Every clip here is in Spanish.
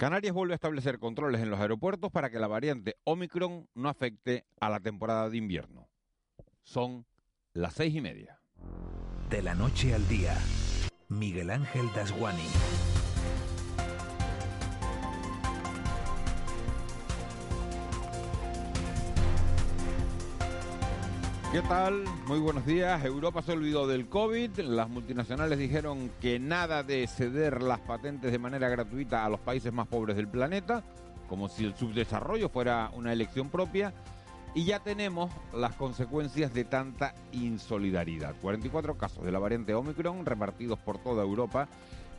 Canarias vuelve a establecer controles en los aeropuertos para que la variante Omicron no afecte a la temporada de invierno. Son las seis y media. De la noche al día, Miguel Ángel Dasguani. ¿Qué tal? Muy buenos días. Europa se olvidó del COVID. Las multinacionales dijeron que nada de ceder las patentes de manera gratuita a los países más pobres del planeta, como si el subdesarrollo fuera una elección propia. Y ya tenemos las consecuencias de tanta insolidaridad. 44 casos de la variante Omicron repartidos por toda Europa.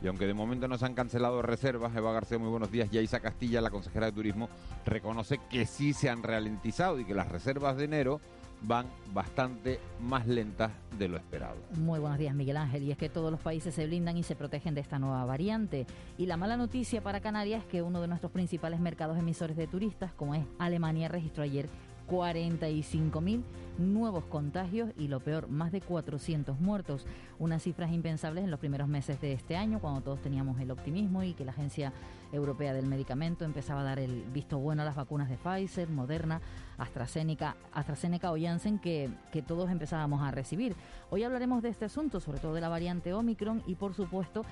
Y aunque de momento no se han cancelado reservas, Eva García, muy buenos días. Yaisa Castilla, la consejera de Turismo, reconoce que sí se han ralentizado y que las reservas de enero van bastante más lentas de lo esperado. Muy buenos días, Miguel Ángel. Y es que todos los países se blindan y se protegen de esta nueva variante. Y la mala noticia para Canarias es que uno de nuestros principales mercados emisores de turistas, como es Alemania, registró ayer 45.000 nuevos contagios y lo peor, más de 400 muertos. Unas cifras impensables en los primeros meses de este año, cuando todos teníamos el optimismo y que la Agencia Europea del Medicamento empezaba a dar el visto bueno a las vacunas de Pfizer, Moderna, AstraZeneca, AstraZeneca o Janssen que todos empezábamos a recibir. Hoy hablaremos de este asunto, sobre todo de la variante Omicron y por supuesto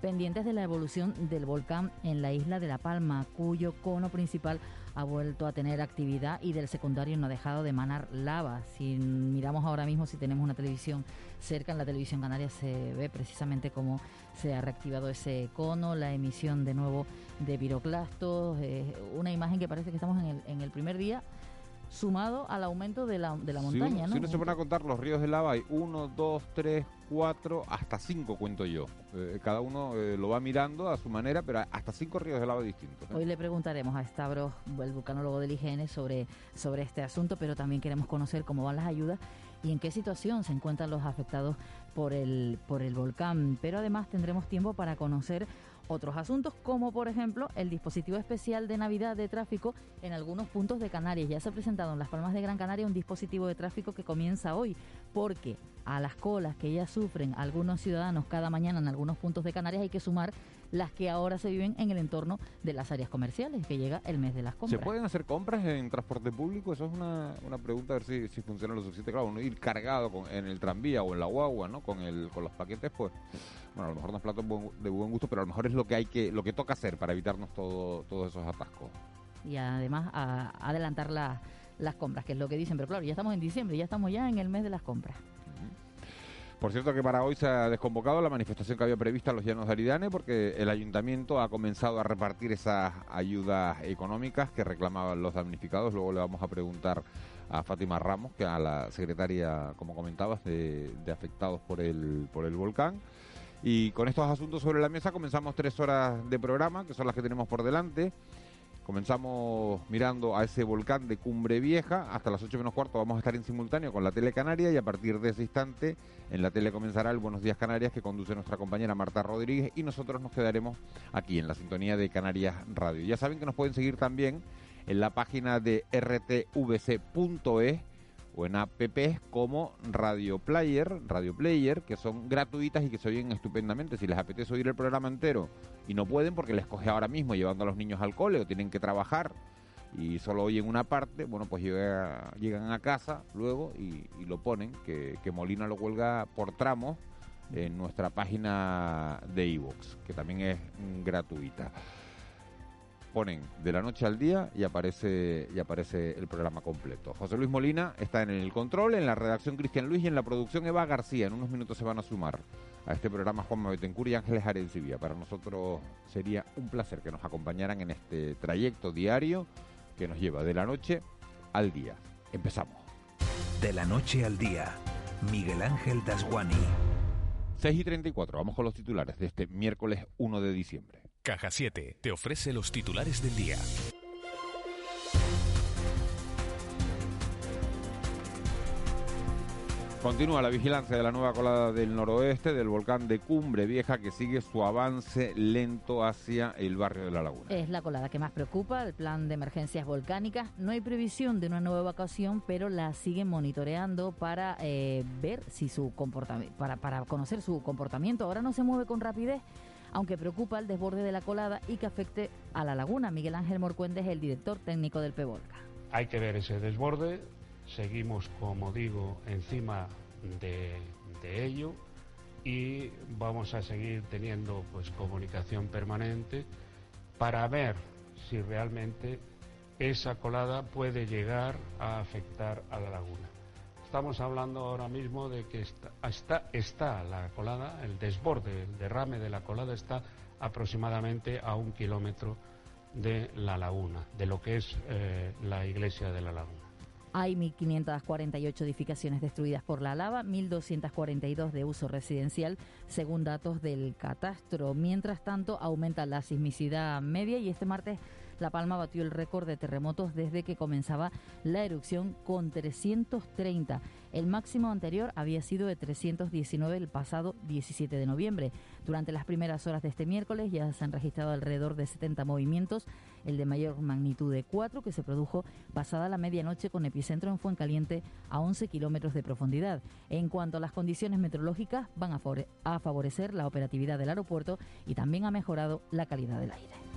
pendientes de la evolución del volcán en la isla de La Palma, cuyo cono principal ha vuelto a tener actividad y del secundario no ha dejado de emanar lava. Si miramos ahora mismo, si tenemos una televisión cerca, en la televisión canaria se ve precisamente cómo se ha reactivado ese cono, la emisión de nuevo de piroclastos, eh, una imagen que parece que estamos en el, en el primer día sumado al aumento de la, de la montaña. Si uno, se pone a contar los ríos de lava, hay uno, dos, tres, cuatro, hasta cinco cuento yo. Eh, cada uno eh, lo va mirando a su manera, pero hasta cinco ríos de lava distintos. ¿eh? Hoy le preguntaremos a Stavros, el vulcanólogo del IGN, sobre, sobre este asunto, pero también queremos conocer cómo van las ayudas y en qué situación se encuentran los afectados por el, por el volcán. Pero además tendremos tiempo para conocer otros asuntos, como por ejemplo el dispositivo especial de Navidad de tráfico en algunos puntos de Canarias. Ya se ha presentado en Las Palmas de Gran Canaria un dispositivo de tráfico que comienza hoy, porque a las colas que ya sufren algunos ciudadanos cada mañana en algunos puntos de Canarias hay que sumar las que ahora se viven en el entorno de las áreas comerciales, que llega el mes de las compras. ¿Se pueden hacer compras en transporte público? Eso es una, una pregunta, a ver si, si funciona lo suficiente. Claro, uno ir cargado con, en el tranvía o en la guagua, ¿no? Con, el, con los paquetes, pues, bueno, a lo mejor no es plato de buen gusto, pero a lo mejor es lo que hay que, lo que toca hacer para evitarnos todo, todos esos atascos. Y además a, adelantar las compras, que es lo que dicen, pero claro, ya estamos en diciembre, ya estamos ya en el mes de las compras. Por cierto que para hoy se ha desconvocado la manifestación que había prevista en los Llanos de Aridane porque el ayuntamiento ha comenzado a repartir esas ayudas económicas que reclamaban los damnificados. Luego le vamos a preguntar a Fátima Ramos, que a la secretaria, como comentabas, de, de afectados por el, por el volcán. Y con estos asuntos sobre la mesa comenzamos tres horas de programa, que son las que tenemos por delante. Comenzamos mirando a ese volcán de Cumbre Vieja. Hasta las 8 menos cuarto vamos a estar en simultáneo con la tele canaria y a partir de ese instante en la tele comenzará el Buenos Días Canarias que conduce nuestra compañera Marta Rodríguez y nosotros nos quedaremos aquí en la sintonía de Canarias Radio. Ya saben que nos pueden seguir también en la página de rtvc.es o en apps como Radio Player, Radio Player, que son gratuitas y que se oyen estupendamente. Si les apetece oír el programa entero y no pueden porque les coge ahora mismo llevando a los niños al cole o tienen que trabajar y solo oyen una parte, bueno, pues llegan a casa luego y, lo ponen, que, Molina lo cuelga por tramos en nuestra página de iVoox, que también es gratuita ponen de la noche al día y aparece y aparece el programa completo. José Luis Molina está en el control, en la redacción Cristian Luis y en la producción Eva García. En unos minutos se van a sumar a este programa Juan Betancourt y Ángeles Arencibia. Para nosotros sería un placer que nos acompañaran en este trayecto diario que nos lleva de la noche al día. Empezamos. De la noche al día, Miguel Ángel Dasguani. 6 y 34, vamos con los titulares de este miércoles 1 de diciembre. Caja 7 te ofrece los titulares del día. Continúa la vigilancia de la nueva colada del noroeste del volcán de Cumbre Vieja que sigue su avance lento hacia el barrio de la Laguna. Es la colada que más preocupa, el plan de emergencias volcánicas. No hay previsión de una nueva evacuación, pero la siguen monitoreando para eh, ver si su comportamiento, para, para conocer su comportamiento. Ahora no se mueve con rapidez aunque preocupa el desborde de la colada y que afecte a la laguna. Miguel Ángel Morcuende el director técnico del PEVOLCA. Hay que ver ese desborde, seguimos, como digo, encima de, de ello y vamos a seguir teniendo pues comunicación permanente para ver si realmente esa colada puede llegar a afectar a la laguna. Estamos hablando ahora mismo de que está, está, la colada, el desborde, el derrame de la colada está aproximadamente a un kilómetro de la laguna, de lo que es eh, la iglesia de la laguna. Hay 1.548 edificaciones destruidas por la lava, 1.242 de uso residencial, según datos del catastro. Mientras tanto, aumenta la sismicidad media y este martes la Palma batió el récord de terremotos desde que comenzaba la erupción con 330. El máximo anterior había sido de 319 el pasado 17 de noviembre. Durante las primeras horas de este miércoles ya se han registrado alrededor de 70 movimientos, el de mayor magnitud de 4 que se produjo pasada la medianoche con epicentro en Fuencaliente a 11 kilómetros de profundidad. En cuanto a las condiciones meteorológicas, van a favorecer la operatividad del aeropuerto y también ha mejorado la calidad del aire.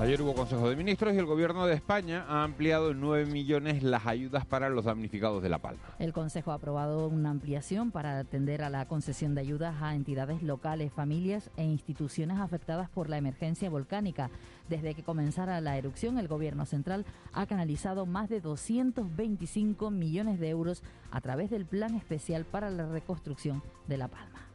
Ayer hubo Consejo de Ministros y el Gobierno de España ha ampliado en 9 millones las ayudas para los damnificados de La Palma. El Consejo ha aprobado una ampliación para atender a la concesión de ayudas a entidades locales, familias e instituciones afectadas por la emergencia volcánica. Desde que comenzara la erupción, el Gobierno central ha canalizado más de 225 millones de euros a través del Plan Especial para la Reconstrucción de La Palma.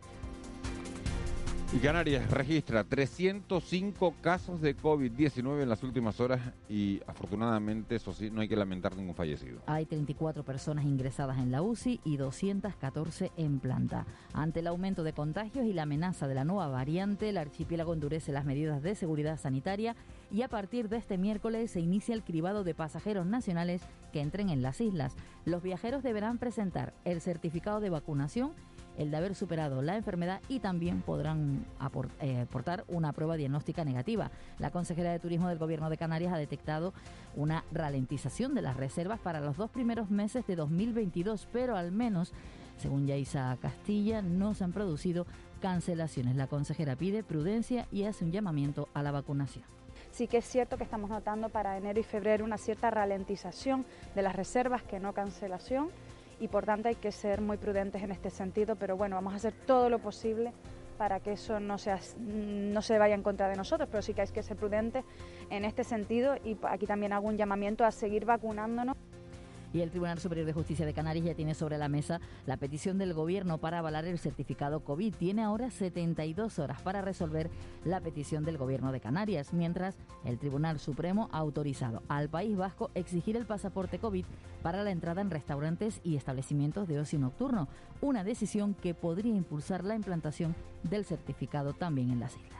Y Canarias registra 305 casos de COVID-19 en las últimas horas y afortunadamente, eso sí, no hay que lamentar ningún fallecido. Hay 34 personas ingresadas en la UCI y 214 en planta. Ante el aumento de contagios y la amenaza de la nueva variante, el archipiélago endurece las medidas de seguridad sanitaria y a partir de este miércoles se inicia el cribado de pasajeros nacionales que entren en las islas. Los viajeros deberán presentar el certificado de vacunación el de haber superado la enfermedad y también podrán eh, aportar una prueba diagnóstica negativa. La consejera de Turismo del Gobierno de Canarias ha detectado una ralentización de las reservas para los dos primeros meses de 2022, pero al menos, según Yaisa Castilla, no se han producido cancelaciones. La consejera pide prudencia y hace un llamamiento a la vacunación. Sí que es cierto que estamos notando para enero y febrero una cierta ralentización de las reservas que no cancelación y por tanto hay que ser muy prudentes en este sentido, pero bueno, vamos a hacer todo lo posible para que eso no, sea, no se vaya en contra de nosotros, pero sí que hay que ser prudentes en este sentido y aquí también hago un llamamiento a seguir vacunándonos y el Tribunal Superior de Justicia de Canarias ya tiene sobre la mesa la petición del Gobierno para avalar el certificado COVID. Tiene ahora 72 horas para resolver la petición del Gobierno de Canarias, mientras el Tribunal Supremo ha autorizado al País Vasco exigir el pasaporte COVID para la entrada en restaurantes y establecimientos de ocio nocturno, una decisión que podría impulsar la implantación del certificado también en las islas.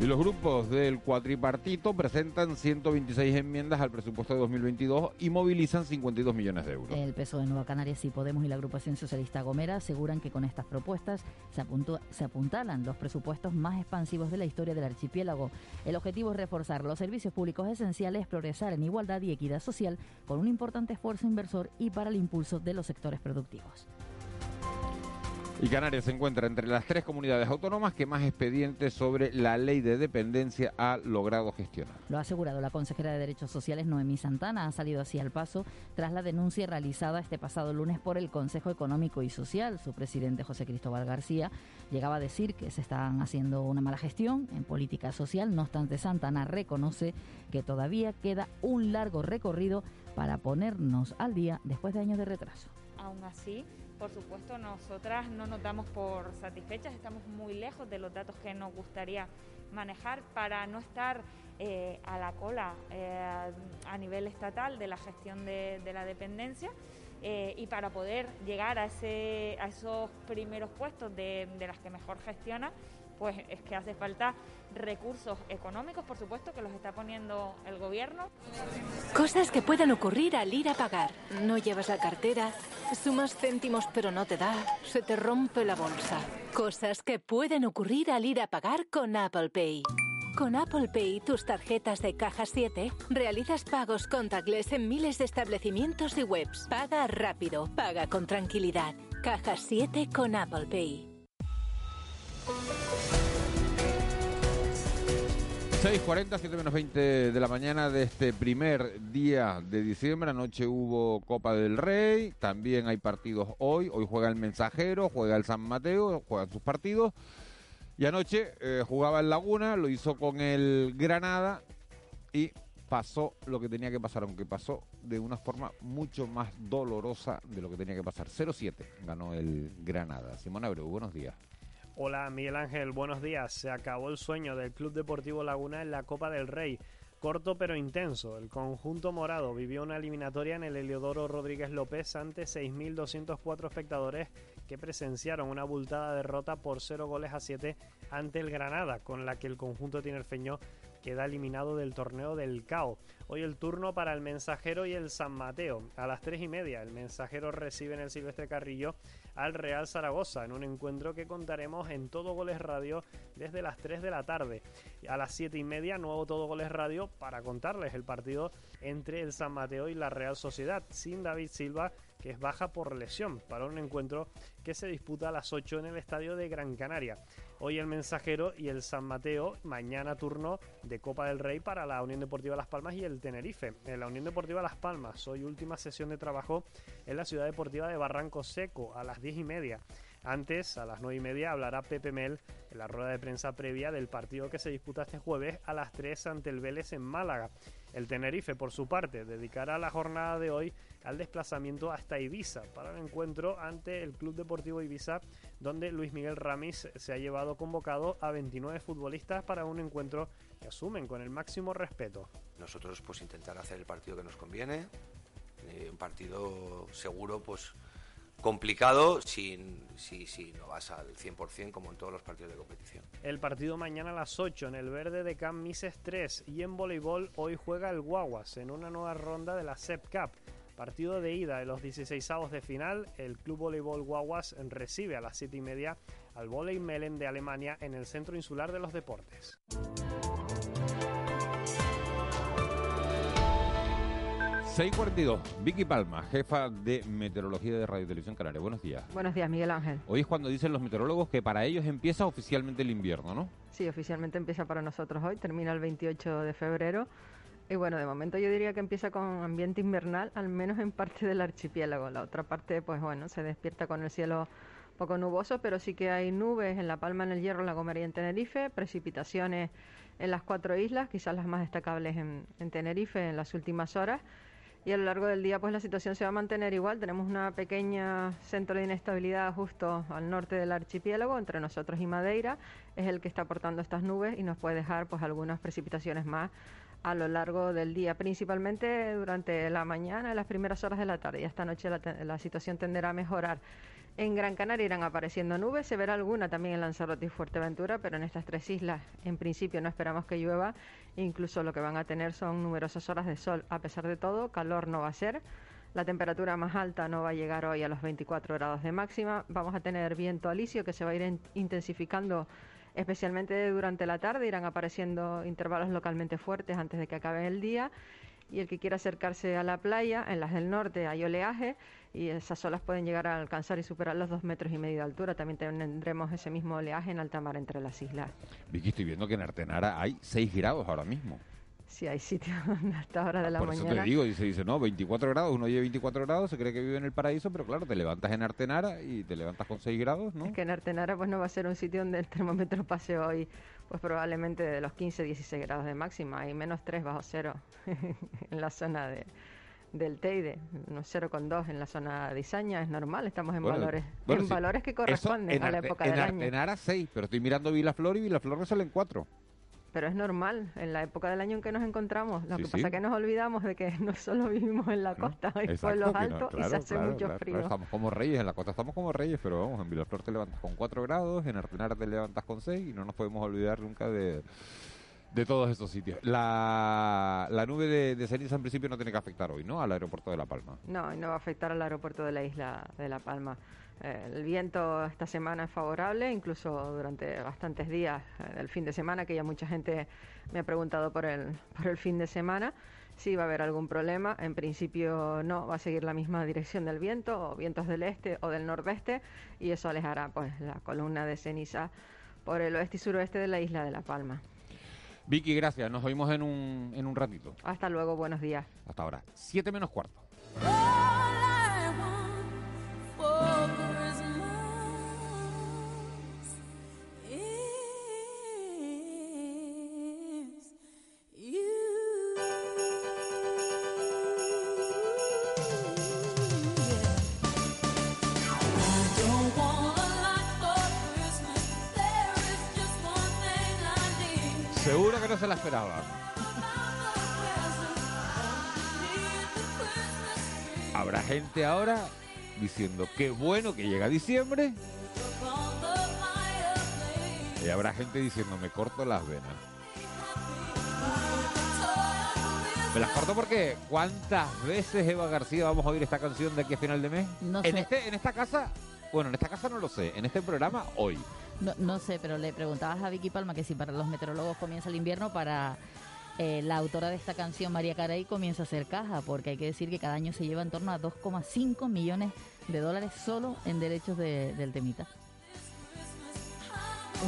Y los grupos del cuatripartito presentan 126 enmiendas al presupuesto de 2022 y movilizan 52 millones de euros. El peso de Nueva Canarias y Podemos y la agrupación socialista Gomera aseguran que con estas propuestas se, se apuntalan los presupuestos más expansivos de la historia del archipiélago. El objetivo es reforzar los servicios públicos esenciales, progresar en igualdad y equidad social con un importante esfuerzo inversor y para el impulso de los sectores productivos. Y Canarias se encuentra entre las tres comunidades autónomas que más expedientes sobre la ley de dependencia ha logrado gestionar. Lo ha asegurado la consejera de Derechos Sociales Noemí Santana. Ha salido así al paso tras la denuncia realizada este pasado lunes por el Consejo Económico y Social. Su presidente José Cristóbal García llegaba a decir que se están haciendo una mala gestión en política social. No obstante, Santana reconoce que todavía queda un largo recorrido para ponernos al día después de años de retraso. Aún así, por supuesto, nosotras no nos damos por satisfechas, estamos muy lejos de los datos que nos gustaría manejar para no estar eh, a la cola eh, a nivel estatal de la gestión de, la dependencia eh, y para poder llegar a, ese, a esos primeros puestos de, de las que mejor gestiona pues es que hace falta recursos económicos, por supuesto, que los está poniendo el gobierno. Cosas que puedan ocurrir al ir a pagar. No llevas la cartera, sumas céntimos pero no te da, se te rompe la bolsa. Cosas que pueden ocurrir al ir a pagar con Apple Pay. Con Apple Pay, tus tarjetas de caja 7, realizas pagos contactless en miles de establecimientos y webs. Paga rápido, paga con tranquilidad. Caja 7 con Apple Pay. 6.40, 7 menos 20 de la mañana de este primer día de diciembre. Anoche hubo Copa del Rey, también hay partidos hoy. Hoy juega el Mensajero, juega el San Mateo, juegan sus partidos. Y anoche eh, jugaba el Laguna, lo hizo con el Granada y pasó lo que tenía que pasar, aunque pasó de una forma mucho más dolorosa de lo que tenía que pasar. 0-7 ganó el Granada. Simón Abreu, buenos días. Hola Miguel Ángel, buenos días. Se acabó el sueño del Club Deportivo Laguna en la Copa del Rey. Corto pero intenso, el conjunto morado vivió una eliminatoria en el Heliodoro Rodríguez López ante 6.204 espectadores que presenciaron una abultada derrota por 0 goles a 7 ante el Granada, con la que el conjunto tinerfeño queda eliminado del torneo del CAO. Hoy el turno para el Mensajero y el San Mateo. A las 3 y media el Mensajero recibe en el Silvestre Carrillo al Real Zaragoza en un encuentro que contaremos en Todo Goles Radio desde las 3 de la tarde. A las 7 y media nuevo Todo Goles Radio para contarles el partido entre el San Mateo y la Real Sociedad sin David Silva que es baja por lesión para un encuentro que se disputa a las 8 en el estadio de Gran Canaria. Hoy el Mensajero y el San Mateo, mañana turno de Copa del Rey para la Unión Deportiva Las Palmas y el Tenerife. En la Unión Deportiva Las Palmas, hoy última sesión de trabajo en la Ciudad Deportiva de Barranco Seco a las 10 y media. Antes, a las 9 y media, hablará Pepe Mel en la rueda de prensa previa del partido que se disputa este jueves a las 3 ante el Vélez en Málaga. El Tenerife, por su parte, dedicará la jornada de hoy al desplazamiento hasta Ibiza para el encuentro ante el Club Deportivo Ibiza, donde Luis Miguel Ramis se ha llevado convocado a 29 futbolistas para un encuentro que asumen con el máximo respeto. Nosotros pues intentar hacer el partido que nos conviene, eh, un partido seguro pues complicado si, si no vas al 100% como en todos los partidos de competición. El partido mañana a las 8 en el verde de Camp Mises 3 y en voleibol hoy juega el Guaguas en una nueva ronda de la SEP Cup. Partido de ida de los 16 avos de final, el Club Voleibol Guaguas recibe a las 7 y media al Volei Melen de Alemania en el Centro Insular de los Deportes. 642, Vicky Palma, jefa de meteorología de Radio Televisión Canaria. Buenos días. Buenos días, Miguel Ángel. Hoy es cuando dicen los meteorólogos que para ellos empieza oficialmente el invierno, ¿no? Sí, oficialmente empieza para nosotros hoy, termina el 28 de febrero. Y bueno, de momento yo diría que empieza con ambiente invernal, al menos en parte del archipiélago. La otra parte, pues bueno, se despierta con el cielo poco nuboso, pero sí que hay nubes en La Palma, en el Hierro, en La Gomera y en Tenerife, precipitaciones en las cuatro islas, quizás las más destacables en, en Tenerife en las últimas horas y a lo largo del día pues la situación se va a mantener igual. Tenemos una pequeña centro de inestabilidad justo al norte del archipiélago, entre nosotros y Madeira, es el que está aportando estas nubes y nos puede dejar pues algunas precipitaciones más a lo largo del día, principalmente durante la mañana y las primeras horas de la tarde. Y esta noche la, la situación tenderá a mejorar. En Gran Canaria irán apareciendo nubes, se verá alguna también en Lanzarote y Fuerteventura, pero en estas tres islas en principio no esperamos que llueva, incluso lo que van a tener son numerosas horas de sol. A pesar de todo, calor no va a ser. La temperatura más alta no va a llegar hoy a los 24 grados de máxima. Vamos a tener viento alisio que se va a ir intensificando especialmente durante la tarde. Irán apareciendo intervalos localmente fuertes antes de que acabe el día y el que quiera acercarse a la playa, en las del norte hay oleaje y esas olas pueden llegar a alcanzar y superar los dos metros y medio de altura. También tendremos ese mismo oleaje en alta mar entre las islas. Vicky, estoy viendo que en Artenara hay 6 grados ahora mismo. Sí, hay sitios hasta hora de la mañana. Por eso te digo, dice, dice, no, 24 grados, uno lleva 24 grados, se cree que vive en el paraíso, pero claro, te levantas en Artenara y te levantas con 6 grados, ¿no? Es que en Artenara pues no va a ser un sitio donde el termómetro pase hoy pues probablemente de los 15, 16 grados de máxima y menos 3 bajo cero en la zona de, del Teide, unos 0,2 en la zona de Izaña, es normal, estamos en valores en valores que corresponden a la época del año. En Artenara 6, pero estoy mirando Vilaflor y Vilaflor me salen 4 pero es normal en la época del año en que nos encontramos. Lo que pasa es que nos olvidamos de que no solo vivimos en la costa, hay pueblos altos y se hace mucho frío. estamos como reyes, en la costa estamos como reyes, pero vamos, en Vilaflor te levantas con 4 grados, en Artenara te levantas con 6 y no nos podemos olvidar nunca de, de todos estos sitios. La, la nube de, de, ceniza en principio no tiene que afectar hoy, ¿no? Al aeropuerto de La Palma. No, no va a afectar al aeropuerto de la isla de La Palma. Eh, el viento esta semana es favorable, incluso durante bastantes días eh, del fin de semana, que ya mucha gente me ha preguntado por el, por el fin de semana. Si va a haber algún problema, en principio no, va a seguir la misma dirección del viento, o vientos del este o del nordeste, y eso alejará pues la columna de ceniza por el oeste y suroeste de la isla de La Palma. Vicky, gracias. Nos oímos en un, en un ratito. Hasta luego, buenos días. Hasta ahora. Siete menos cuarto. Esperaba. Habrá gente ahora diciendo qué bueno que llega diciembre. Y habrá gente diciendo me corto las venas. Me las corto porque ¿cuántas veces Eva García vamos a oír esta canción de aquí a final de mes? No en sé. este, en esta casa, bueno, en esta casa no lo sé, en este programa hoy. No, no sé, pero le preguntabas a Vicky Palma que si para los meteorólogos comienza el invierno, para eh, la autora de esta canción, María Carey, comienza a hacer caja, porque hay que decir que cada año se lleva en torno a 2,5 millones de dólares solo en derechos de- del temita.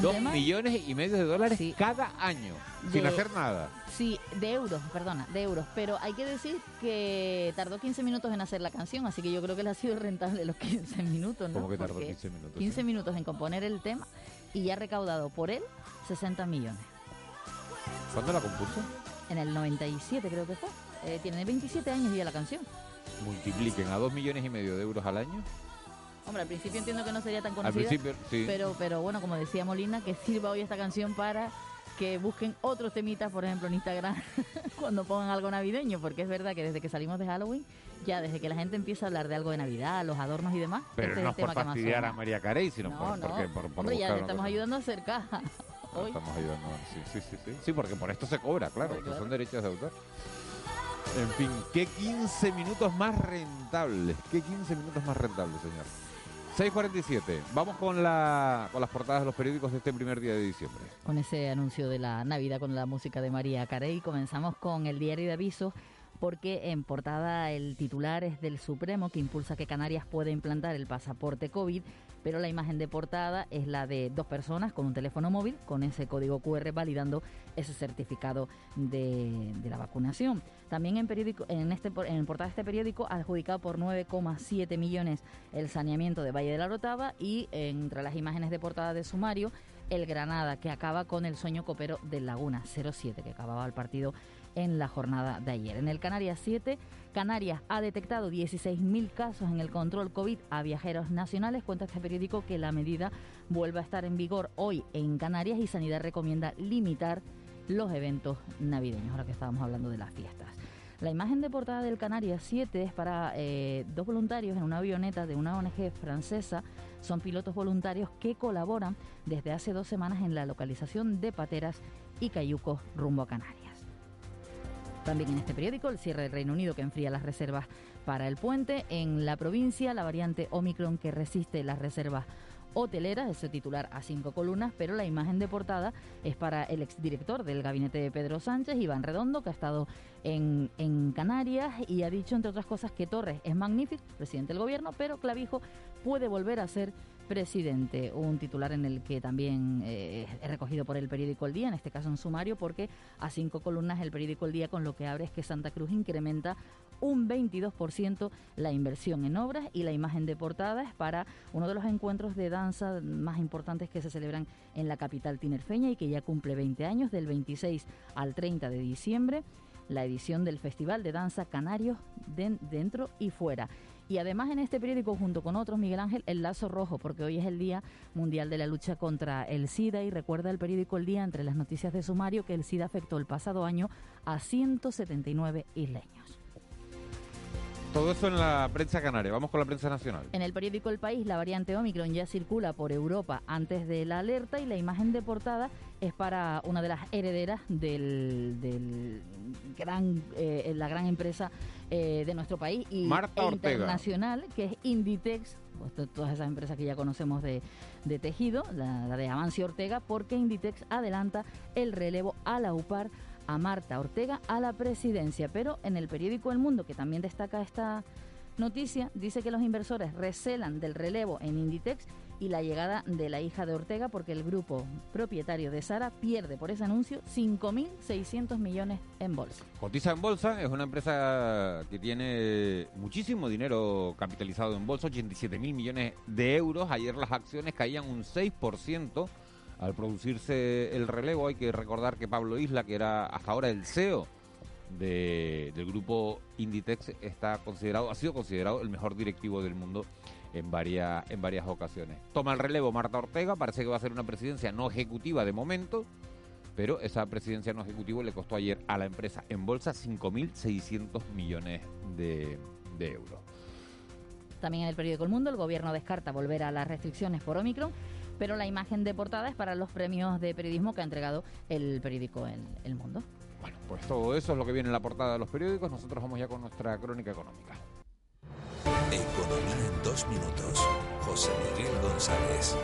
Dos tema- millones y medio de dólares Sí. cada año, sin hacer nada. Sí, de euros, perdona, de euros. Pero hay que decir que tardó 15 minutos en hacer la canción, así que yo creo que le ha sido rentable los 15 minutos, ¿no? ¿Cómo que tardó Porque 15 minutos? 15 minutos en componer el tema y ya ha recaudado por él 60 millones. ¿Cuándo la compuso? En el 97 creo que fue. Eh, tiene 27 años ya la canción. Multipliquen a dos millones y medio de euros al año. Hombre, al principio entiendo que no sería tan Al conocida. principio, sí. Pero, pero bueno, como decía Molina, que sirva hoy esta canción para que busquen otros temitas, por ejemplo, en Instagram, cuando pongan algo navideño, porque es verdad que desde que salimos de Halloween, ya desde que la gente empieza a hablar de algo de Navidad, los adornos y demás, Pero este no es el por tema que más fastidiar suena. a María Carey, sino No, por, no. porque, por, por Hombre, ya una estamos cosa. ayudando a hacer caja. No, Hoy. Estamos ayudando, sí, sí, sí, sí. Sí, porque por esto se cobra, claro, estos claro. son derechos de autor. En fin, qué 15 minutos más rentables, qué 15 minutos más rentables, señor. 6.47, vamos con, la, con las portadas de los periódicos de este primer día de diciembre. Con ese anuncio de la Navidad con la música de María Carey, comenzamos con el diario de avisos porque en portada el titular es del Supremo que impulsa que Canarias pueda implantar el pasaporte COVID, pero la imagen de portada es la de dos personas con un teléfono móvil con ese código QR validando ese certificado de, la vacunación. También en, periódico, en, este, en portada de este periódico adjudicado por 9,7 millones el saneamiento de Valle de la Rotava y entre las imágenes de portada de sumario el Granada que acaba con el sueño copero del Laguna 07 que acababa el partido en la jornada de ayer. En el Canarias 7, Canarias ha detectado 16.000 casos en el control COVID a viajeros nacionales. Cuenta este periódico que la medida vuelve a estar en vigor hoy en Canarias y Sanidad recomienda limitar los eventos navideños, ahora que estábamos hablando de las fiestas. La imagen de portada del Canarias 7 es para eh, dos voluntarios en una avioneta de una ONG francesa. Son pilotos voluntarios que colaboran desde hace dos semanas en la localización de pateras y cayucos rumbo a Canarias. También en este periódico, el cierre del Reino Unido que enfría las reservas para el puente. En la provincia, la variante Omicron que resiste las reservas hoteleras, ese titular a cinco columnas, pero la imagen de portada es para el exdirector del gabinete de Pedro Sánchez, Iván Redondo, que ha estado en, en Canarias y ha dicho, entre otras cosas, que Torres es magnífico, presidente del gobierno, pero Clavijo puede volver a ser presidente. Un titular en el que también eh, es recogido por el periódico El Día, en este caso en sumario, porque a cinco columnas el periódico El Día con lo que abre es que Santa Cruz incrementa un 22% la inversión en obras y la imagen de portada es para uno de los encuentros de danza más importantes que se celebran en la capital tinerfeña y que ya cumple 20 años, del 26 al 30 de diciembre, la edición del Festival de Danza Canarios den- dentro y fuera. Y además en este periódico, junto con otros, Miguel Ángel, el lazo rojo, porque hoy es el Día Mundial de la Lucha contra el SIDA y recuerda el periódico El Día, entre las noticias de sumario, que el SIDA afectó el pasado año a 179 isleños. Todo eso en la prensa canaria. Vamos con la prensa nacional. En el periódico El País, la variante Omicron ya circula por Europa antes de la alerta y la imagen de portada es para una de las herederas del, del gran, eh, la gran empresa eh, de nuestro país y Marta e internacional, que es Inditex, pues, to- todas esas empresas que ya conocemos de, de tejido, la, la de Amancio Ortega, porque Inditex adelanta el relevo a la UPAR a Marta Ortega a la presidencia. Pero en el periódico El Mundo, que también destaca esta Noticia dice que los inversores recelan del relevo en Inditex y la llegada de la hija de Ortega porque el grupo propietario de Sara pierde por ese anuncio 5.600 millones en bolsa. Cotiza en bolsa, es una empresa que tiene muchísimo dinero capitalizado en bolsa, 87 mil millones de euros. Ayer las acciones caían un 6% al producirse el relevo. Hay que recordar que Pablo Isla, que era hasta ahora el CEO del grupo Inditex está considerado, ha sido considerado el mejor directivo del mundo en varias, en varias ocasiones. Toma el relevo Marta Ortega, parece que va a ser una presidencia no ejecutiva de momento, pero esa presidencia no ejecutiva le costó ayer a la empresa en bolsa 5.600 millones de, de euros. También en el periódico El Mundo, el gobierno descarta volver a las restricciones por Omicron, pero la imagen de portada es para los premios de periodismo que ha entregado el periódico El, el Mundo. Bueno, pues todo eso es lo que viene en la portada de los periódicos. Nosotros vamos ya con nuestra crónica económica. Economía en dos minutos. José Miguel González.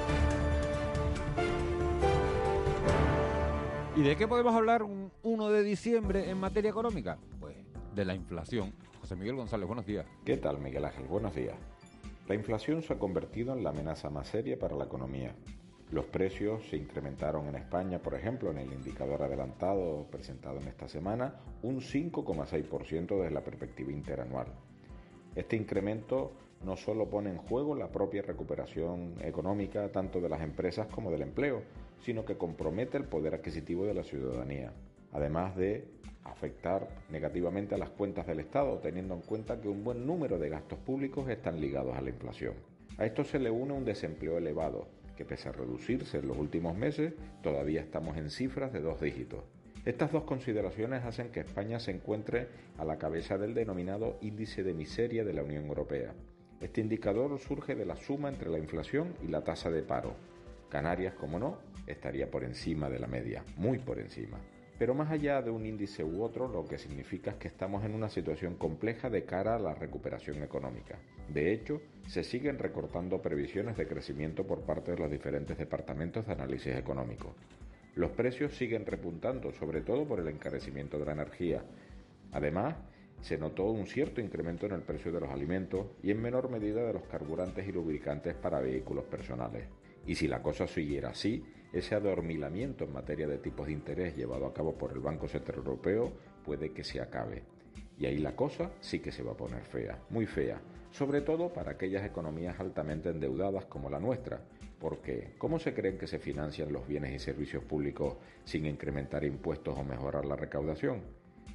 ¿Y de qué podemos hablar un 1 de diciembre en materia económica? Pues de la inflación. José Miguel González, buenos días. ¿Qué tal, Miguel Ángel? Buenos días. La inflación se ha convertido en la amenaza más seria para la economía. Los precios se incrementaron en España, por ejemplo, en el indicador adelantado presentado en esta semana, un 5,6% desde la perspectiva interanual. Este incremento no solo pone en juego la propia recuperación económica tanto de las empresas como del empleo, sino que compromete el poder adquisitivo de la ciudadanía, además de afectar negativamente a las cuentas del Estado, teniendo en cuenta que un buen número de gastos públicos están ligados a la inflación. A esto se le une un desempleo elevado, que pese a reducirse en los últimos meses, todavía estamos en cifras de dos dígitos. Estas dos consideraciones hacen que España se encuentre a la cabeza del denominado índice de miseria de la Unión Europea. Este indicador surge de la suma entre la inflación y la tasa de paro. Canarias, como no, estaría por encima de la media, muy por encima. Pero más allá de un índice u otro, lo que significa es que estamos en una situación compleja de cara a la recuperación económica. De hecho, se siguen recortando previsiones de crecimiento por parte de los diferentes departamentos de análisis económico. Los precios siguen repuntando, sobre todo por el encarecimiento de la energía. Además, se notó un cierto incremento en el precio de los alimentos y en menor medida de los carburantes y lubricantes para vehículos personales. Y si la cosa siguiera así, ese adormilamiento en materia de tipos de interés llevado a cabo por el Banco Central Europeo puede que se acabe. Y ahí la cosa sí que se va a poner fea, muy fea, sobre todo para aquellas economías altamente endeudadas como la nuestra, porque ¿cómo se creen que se financian los bienes y servicios públicos sin incrementar impuestos o mejorar la recaudación?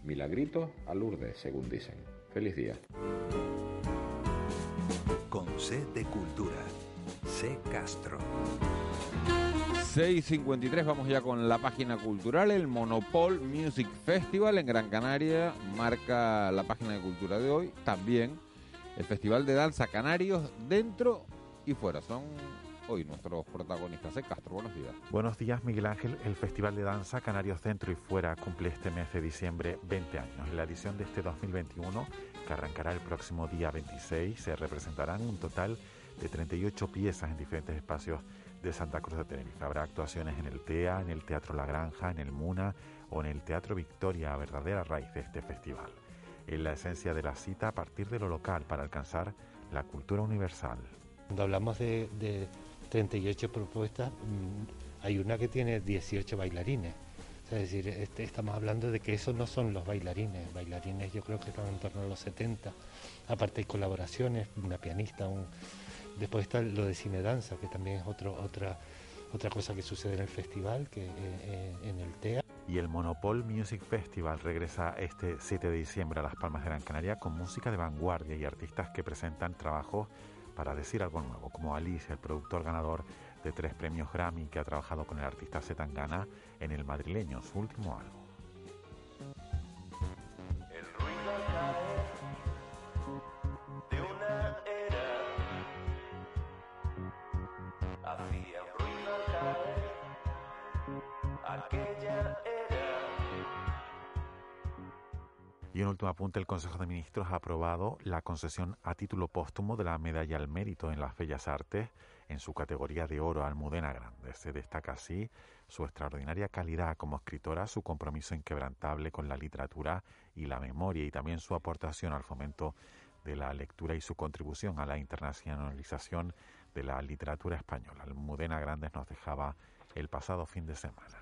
Milagritos a Lourdes, según dicen. Feliz día. Con C de Cultura. C Castro. 6.53, vamos ya con la página cultural. El Monopol Music Festival en Gran Canaria marca la página de cultura de hoy. También el Festival de Danza Canarios dentro y fuera. Son hoy nuestros protagonistas. ¿eh? Castro, buenos días. Buenos días, Miguel Ángel. El Festival de Danza Canarios Dentro y Fuera cumple este mes de diciembre 20 años. En la edición de este 2021, que arrancará el próximo día 26, se representarán un total 38 piezas en diferentes espacios de Santa Cruz de Tenerife. Habrá actuaciones en el TEA, en el Teatro La Granja, en el MUNA o en el Teatro Victoria, verdadera raíz de este festival. Es la esencia de la cita a partir de lo local para alcanzar la cultura universal. Cuando hablamos de, de 38 propuestas, mmm, hay una que tiene 18 bailarines. O sea, es decir, este, estamos hablando de que esos no son los bailarines. Bailarines yo creo que están en torno a los 70. Aparte hay colaboraciones, una pianista, un... después está lo de cine danza, que también es otra, otra cosa que sucede en el festival, que eh, en el TEA. Y el Monopol Music Festival regresa este 7 de diciembre a Las Palmas de Gran Canaria con música de vanguardia y artistas que presentan trabajos para decir algo nuevo, como Alice, el productor ganador de tres premios Grammy que ha trabajado con el artista Zetangana en El Madrileño, su último álbum. Y un último apunte, el Consejo de Ministros ha aprobado la concesión a título póstumo de la Medalla al Mérito en las Bellas Artes en su categoría de oro Almudena Grande. Se destaca así su extraordinaria calidad como escritora, su compromiso inquebrantable con la literatura y la memoria y también su aportación al fomento de la lectura y su contribución a la internacionalización de la literatura española. Almudena Grandes nos dejaba el pasado fin de semana.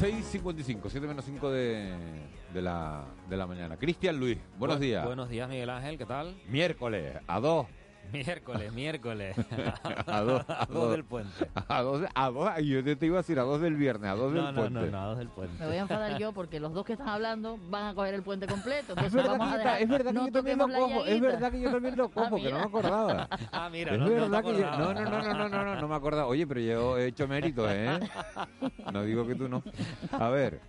6.55, 7 menos 5 de, de, la, de la mañana. Cristian Luis, buenos Bu- días. Buenos días, Miguel Ángel, ¿qué tal? Miércoles, a dos. Miércoles, miércoles. a dos, a dos del puente. A dos, a dos, y yo te iba a decir a dos del viernes, a dos No, del no, puente. no, no, a dos del puente. Me voy a enfadar yo porque los dos que están hablando van a coger el puente completo. Es verdad, vamos que a yo, ta- dejar, es verdad que no yo también lo cojo, es verdad que yo también lo cojo, que no me acordaba. Ah, mira, es no, verdad que yo, no, no, no, no, no, no, no, no me acordaba. Oye, pero yo he hecho méritos, ¿eh? No digo que tú no. A ver,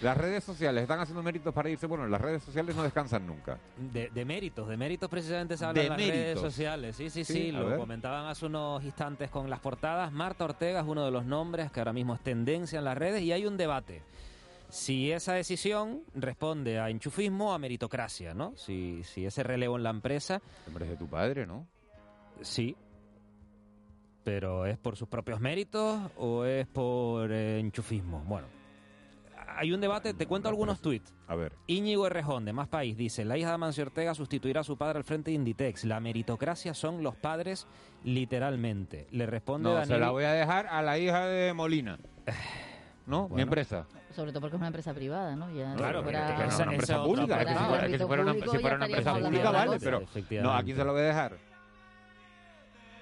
las redes sociales están haciendo méritos para irse. Bueno, las redes sociales no descansan nunca. De, de méritos, de méritos precisamente se habla De en las redes sociales. Sí, sí, sí, lo ver. comentaban hace unos instantes con las portadas. Marta Ortega es uno de los nombres que ahora mismo es tendencia en las redes y hay un debate. Si esa decisión responde a enchufismo o a meritocracia, ¿no? Si, si ese relevo en la empresa... Hombre, es de tu padre, ¿no? Sí. Pero ¿es por sus propios méritos o es por eh, enchufismo? Bueno, hay un debate, te cuento algunos tweets. A ver. Íñigo Errejón, de Más País, dice, la hija de Amancio Ortega sustituirá a su padre al frente de Inditex. La meritocracia son los padres, literalmente. Le responde No, Daniel... se la voy a dejar a la hija de Molina. ¿No? Mi empresa. Sobre todo porque es una empresa privada, ¿no? Ya Claro, pero fuera- que no es una esa empresa pública. Es que si fuera, que si fuera una, Ámbito si fuera una público empresa pública, vale, pero no, ¿a quién se lo voy a dejar?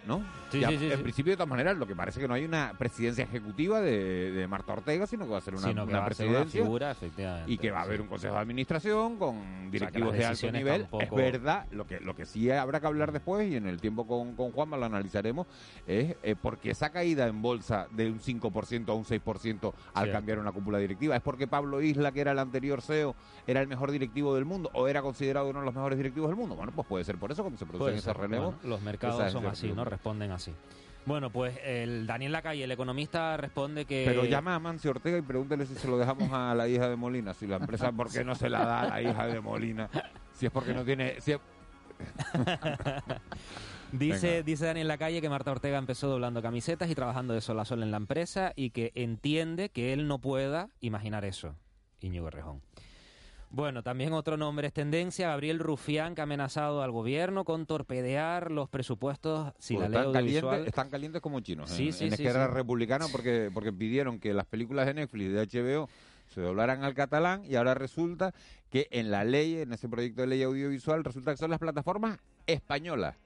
¿No? Sí, Ya, sí, sí, en principio, de todas maneras, lo que parece que no hay una presidencia ejecutiva de, de Marta Ortega, sino que va a ser una, Sino que una va a ser una presidencia. figura, efectivamente, y que va a haber un consejo de administración con directivos de alto nivel. tampoco- Es verdad, lo que, lo que sí habrá que hablar después, y en el tiempo con, con Juanma lo analizaremos, es eh, porque esa caída en bolsa de un 5% a un 6% al cambiar una cúpula directiva. ¿Es porque Pablo Isla, que era el anterior CEO, era el mejor directivo del mundo o era considerado uno de los mejores directivos del mundo? Bueno, pues puede ser por eso cuando se producen esos relevos. bueno, los mercados son así, ¿no? Responden así. Bueno, pues el Daniel Lacalle, el economista, responde que... Pero llama a Mancio Ortega y pregúntele si se lo dejamos a la hija de Molina. Si la empresa, ¿por qué no se la da a la hija de Molina? Si es porque no tiene... si es- Dice, Venga. dice Daniel Lacalle que Marta Ortega empezó doblando camisetas y trabajando de sol a sol en la empresa y que entiende que él no pueda imaginar eso. Íñigo Rejón. Bueno, también otro nombre es tendencia, Gabriel Rufián, que ha amenazado al gobierno con torpedear los presupuestos si la Pues ley están, calientes, audiovisual... están calientes como chinos Sí, en, sí, en sí, Esquerra. Republicana porque, porque pidieron que las películas de Netflix de HBO se doblaran al catalán y ahora resulta que en la ley, en ese proyecto de ley audiovisual, resulta que son las plataformas españolas,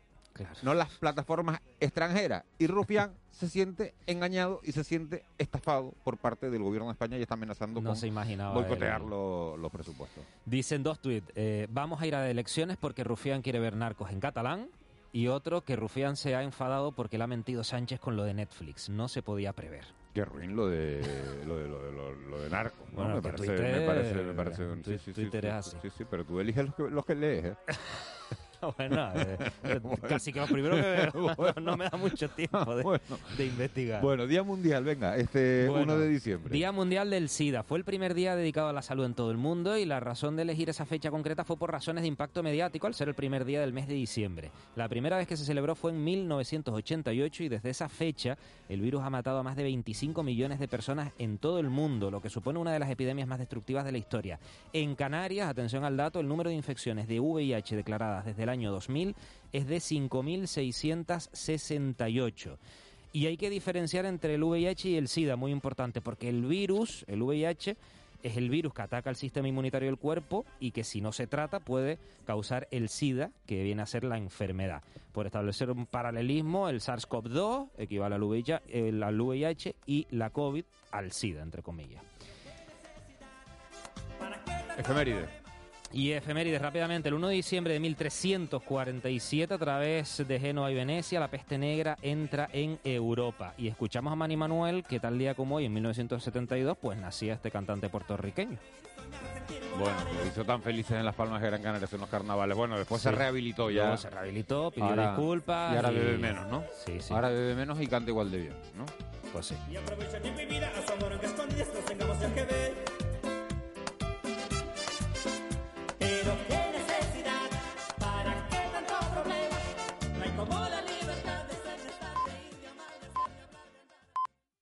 Claro. no las plataformas extranjeras. Y Rufián se siente engañado y se siente estafado por parte del gobierno de España y está amenazando No con se boicotear él. lo- los presupuestos. Dicen dos tweets, eh, vamos a ir a elecciones porque Rufián quiere ver narcos en catalán y otro que Rufián se ha enfadado porque le ha mentido Sánchez con lo de Netflix, no se podía prever. Qué ruin lo de lo de, lo de, lo, lo de narco. ¿no? Bueno, me, parece, Twitter- me parece, me parece sí, sí, Twitter sí, es así. Sí, sí, pero tú eliges los que, los que lees, ¿eh? bueno, eh, eh, casi que lo primero que veo, Bueno. no me da mucho tiempo de, Bueno. de investigar. Bueno, Día Mundial, venga, este Bueno, 1 de diciembre. Día Mundial del SIDA. Fue el primer día dedicado a la salud en todo el mundo y la razón de elegir esa fecha concreta fue por razones de impacto mediático al ser el primer día del mes de diciembre. La primera vez que se celebró fue en 1988 y desde esa fecha el virus ha matado a más de 25 millones de personas en todo el mundo, lo que supone una de las epidemias más destructivas de la historia. En Canarias, atención al dato, el número de infecciones de VIH declaradas desde el año 2000 es de 5.668. Y hay que diferenciar entre el VIH y el SIDA, muy importante, porque el virus, el VIH, es el virus que ataca el sistema inmunitario del cuerpo y que si no se trata puede causar el SIDA, que viene a ser la enfermedad. Por establecer un paralelismo, el SARS-CoV-2 equivale al VIH, al VIH y la COVID al SIDA, entre comillas. Efeméride. Y efemérides rápidamente, el 1 de diciembre de 1347 a través de Génova y Venecia la peste negra entra en Europa y escuchamos a Manny Manuel que tal día como hoy en 1972 pues nacía este cantante puertorriqueño. Bueno, lo hizo tan felices en Las Palmas de Gran Canaria en los carnavales. Bueno, después Sí. se rehabilitó ya. Luego se rehabilitó, pidió Ahora- disculpas Y ahora y- bebe menos, ¿no? Sí, sí. Ahora bebe menos y canta igual de bien, ¿no? Pues sí. Y